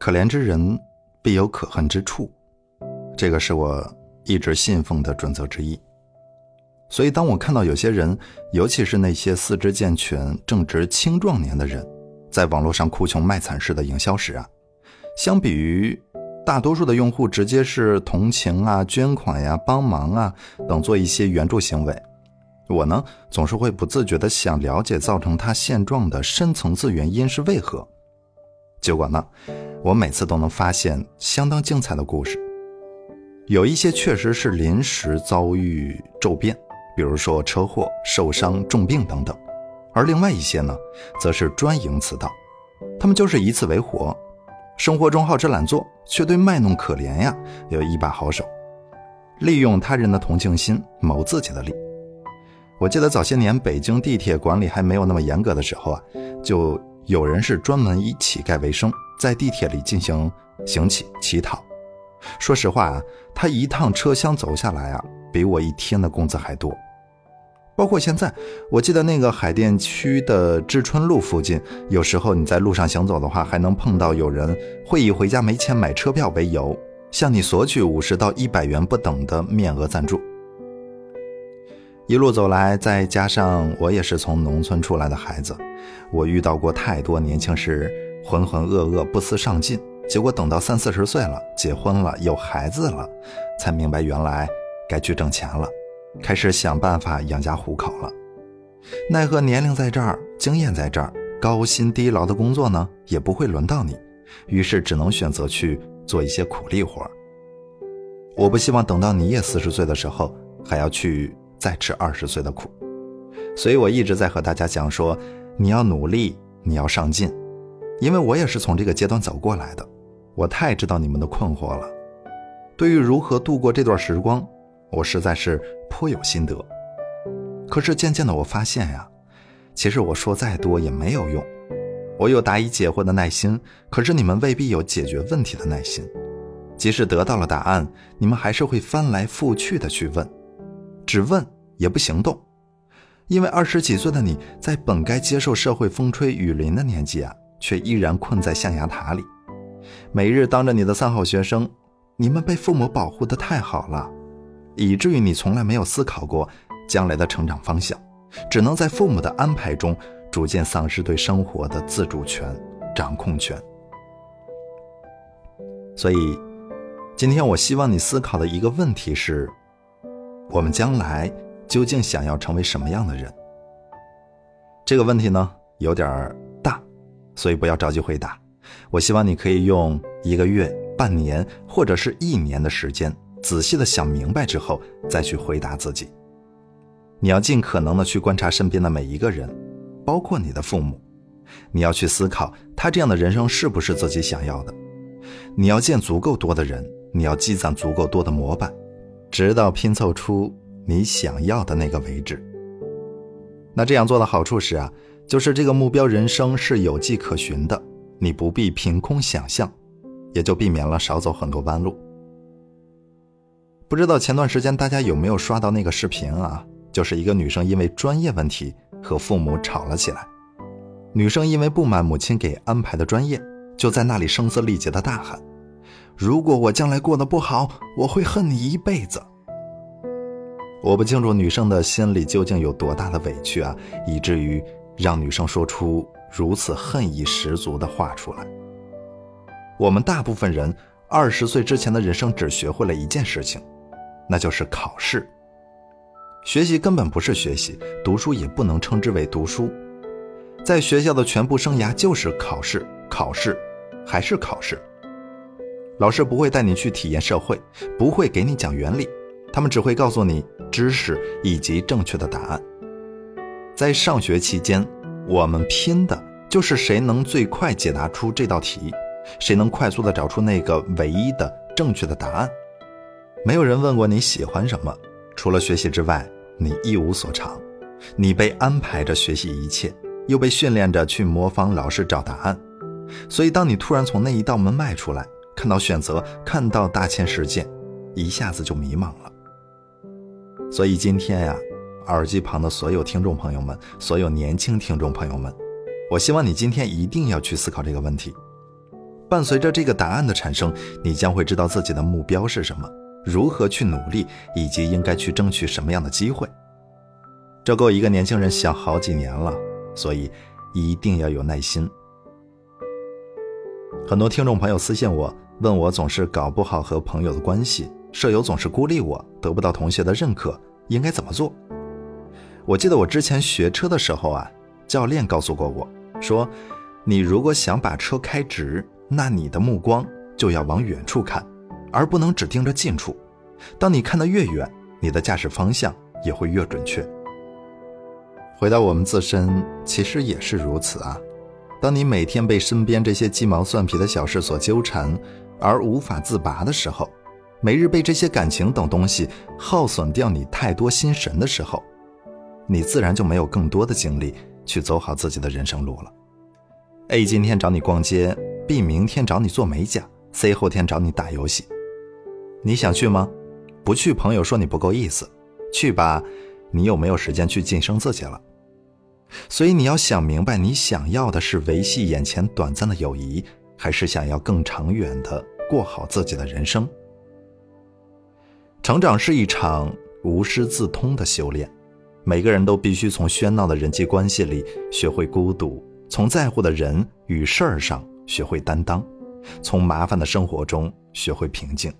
可怜之人必有可恨之处，这个是我一直信奉的准则之一。所以，当我看到有些人，尤其是那些四肢健全、正值青壮年的人，在网络上哭穷卖惨式的营销时啊，相比于大多数的用户直接是同情啊、捐款呀、帮忙啊等做一些援助行为，我呢总是会不自觉的想了解造成他现状的深层次原因是为何。结果呢，我每次都能发现相当精彩的故事，有一些确实是临时遭遇骤变。比如说车祸、受伤、重病等等，而另外一些呢，则是专营此道，他们就是以此为活，生活中好吃懒做，却对卖弄可怜呀有一把好手，利用他人的同情心谋自己的利。我记得早些年北京地铁管理还没有那么严格的时候啊，就有人是专门以乞丐为生，在地铁里进行行乞乞讨。说实话啊，他一趟车厢走下来啊。比我一天的工资还多，包括现在，我记得那个海淀区的知春路附近，有时候你在路上行走的话，还能碰到有人会以回家没钱买车票为由，向你索取五十到一百元不等的面额赞助。一路走来，再加上我也是从农村出来的孩子，我遇到过太多年轻时浑浑噩噩、不思上进，结果等到三四十岁了，结婚了，有孩子了，才明白原来。该去挣钱了，开始想办法养家糊口了。奈何年龄在这儿，经验在这儿，高薪低劳的工作呢，也不会轮到你。于是只能选择去做一些苦力活。我不希望等到你也四十岁的时候，还要去再吃二十岁的苦。所以我一直在和大家讲说，你要努力，你要上进，因为我也是从这个阶段走过来的，我太知道你们的困惑了。对于如何度过这段时光。我实在是颇有心得，可是渐渐的我发现呀，其实我说再多也没有用。我有答疑解惑的耐心，可是你们未必有解决问题的耐心。即使得到了答案，你们还是会翻来覆去的去问，只问也不行动。因为二十几岁的你在本该接受社会风吹雨淋的年纪啊，却依然困在象牙塔里。每日当着你的三好学生，你们被父母保护的太好了。以至于你从来没有思考过将来的成长方向，只能在父母的安排中逐渐丧失对生活的自主权、掌控权。所以，今天我希望你思考的一个问题是：我们将来究竟想要成为什么样的人？这个问题呢有点大，所以不要着急回答。我希望你可以用一个月、半年或者是一年的时间。仔细的想明白之后，再去回答自己。你要尽可能的去观察身边的每一个人，包括你的父母。你要去思考，他这样的人生是不是自己想要的？你要见足够多的人，你要积攒足够多的模板，直到拼凑出你想要的那个为止。那这样做的好处是啊，就是这个目标人生是有迹可循的，你不必凭空想象，也就避免了少走很多弯路。不知道前段时间大家有没有刷到那个视频啊？就是一个女生因为专业问题和父母吵了起来。女生因为不满母亲给安排的专业，就在那里声嘶力竭的大喊：“如果我将来过得不好，我会恨你一辈子。”我不清楚女生的心里究竟有多大的委屈啊，以至于让女生说出如此恨意十足的话出来。我们大部分人二十岁之前的人生只学会了一件事情。那就是考试。学习根本不是学习，读书也不能称之为读书。在学校的全部生涯就是考试，考试，还是考试。老师不会带你去体验社会，不会给你讲原理，他们只会告诉你知识以及正确的答案。在上学期间，我们拼的就是谁能最快解答出这道题，谁能快速的找出那个唯一的正确的答案。没有人问过你喜欢什么，除了学习之外，你一无所长。你被安排着学习一切，又被训练着去模仿老师找答案。所以，当你突然从那一道门迈出来，看到选择，看到大千世界，一下子就迷茫了。所以今天呀，耳机旁的所有听众朋友们，所有年轻听众朋友们，我希望你今天一定要去思考这个问题：伴随着这个答案的产生，你将会知道自己的目标是什么，如何去努力，以及应该去争取什么样的机会。这够一个年轻人想好几年了，所以一定要有耐心。很多听众朋友私信我，问我总是搞不好和朋友的关系，舍友总是孤立我，得不到同学的认可，应该怎么做？我记得我之前学车的时候啊，教练告诉过我，说你如果想把车开直。那你的目光就要往远处看，而不能只盯着近处。当你看得越远，你的驾驶方向也会越准确。回到我们自身，其实也是如此啊。当你每天被身边这些鸡毛蒜皮的小事所纠缠，而无法自拔的时候，每日被这些感情等东西耗损掉你太多心神的时候，你自然就没有更多的精力去走好自己的人生路了。A 今天找你逛街。B 明天找你做美甲，C 后天找你打游戏，你想去吗？不去，朋友说你不够意思；去吧，你有没有时间去晋升自己了？所以你要想明白，你想要的是维系眼前短暂的友谊，还是想要更长远的过好自己的人生？成长是一场无师自通的修炼，每个人都必须从喧闹的人际关系里学会孤独，从在乎的人与事儿上。学会担当，从麻烦的生活中学会平静。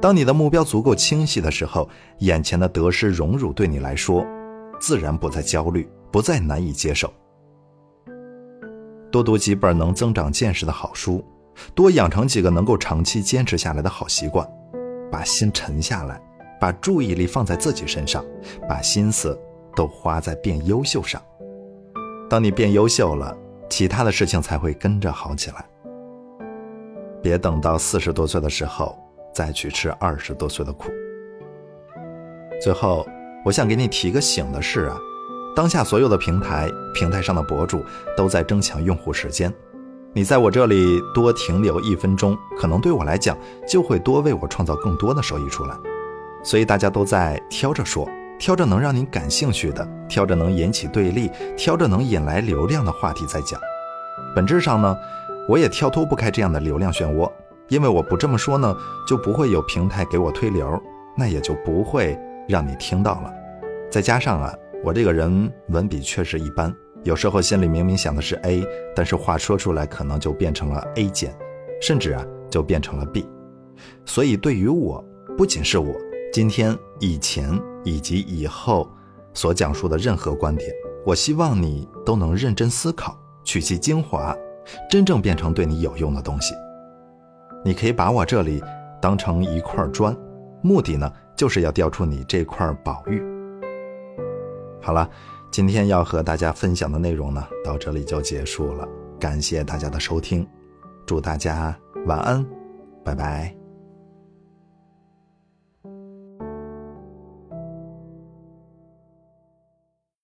当你的目标足够清晰的时候，眼前的得失荣辱对你来说，自然不再焦虑，不再难以接受。多读几本能增长见识的好书，多养成几个能够长期坚持下来的好习惯，把心沉下来，把注意力放在自己身上，把心思都花在变优秀上。当你变优秀了。其他的事情才会跟着好起来。别等到四十多岁的时候再去吃二十多岁的苦。最后，我想给你提个醒的是啊，当下所有的平台平台上的博主都在争抢用户时间，你在我这里多停留一分钟，可能对我来讲就会多为我创造更多的收益出来。所以大家都在挑着说。挑着能让你感兴趣的，挑着能引起对立，挑着能引来流量的话题在讲。本质上呢，我也跳脱不开这样的流量漩涡，因为我不这么说呢，就不会有平台给我推流，那也就不会让你听到了。再加上啊，我这个人文笔确实一般，有时候心里明明想的是 A，但是话说出来可能就变成了 A 减，甚至啊就变成了 B。所以对于我，不仅是我。今天、以前以及以后所讲述的任何观点，我希望你都能认真思考，取其精华，真正变成对你有用的东西。你可以把我这里当成一块砖，目的呢，就是要调出你这块宝玉。好了，今天要和大家分享的内容呢，到这里就结束了。感谢大家的收听，祝大家晚安，拜拜。